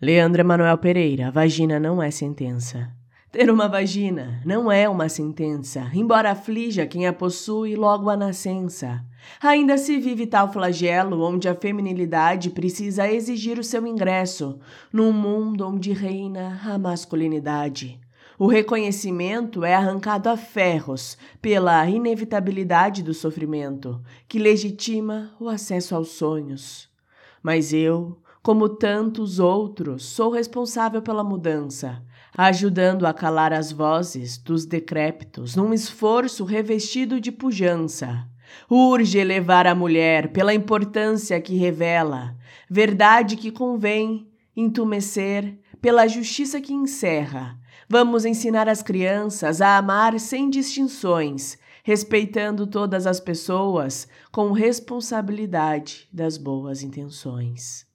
Leandro Emanuel Pereira, vagina não é sentença. Ter uma vagina não é uma sentença, embora aflija quem a possui logo à nascença. Ainda se vive tal flagelo onde a feminilidade precisa exigir o seu ingresso, num mundo onde reina a masculinidade. O reconhecimento é arrancado a ferros pela inevitabilidade do sofrimento, que legitima o acesso aos sonhos. Mas eu, como tantos outros, sou responsável pela mudança, ajudando a calar as vozes dos decrépitos num esforço revestido de pujança. Urge elevar a mulher pela importância que revela, verdade que convém, entumecer pela justiça que encerra. Vamos ensinar as crianças a amar sem distinções, respeitando todas as pessoas com responsabilidade das boas intenções.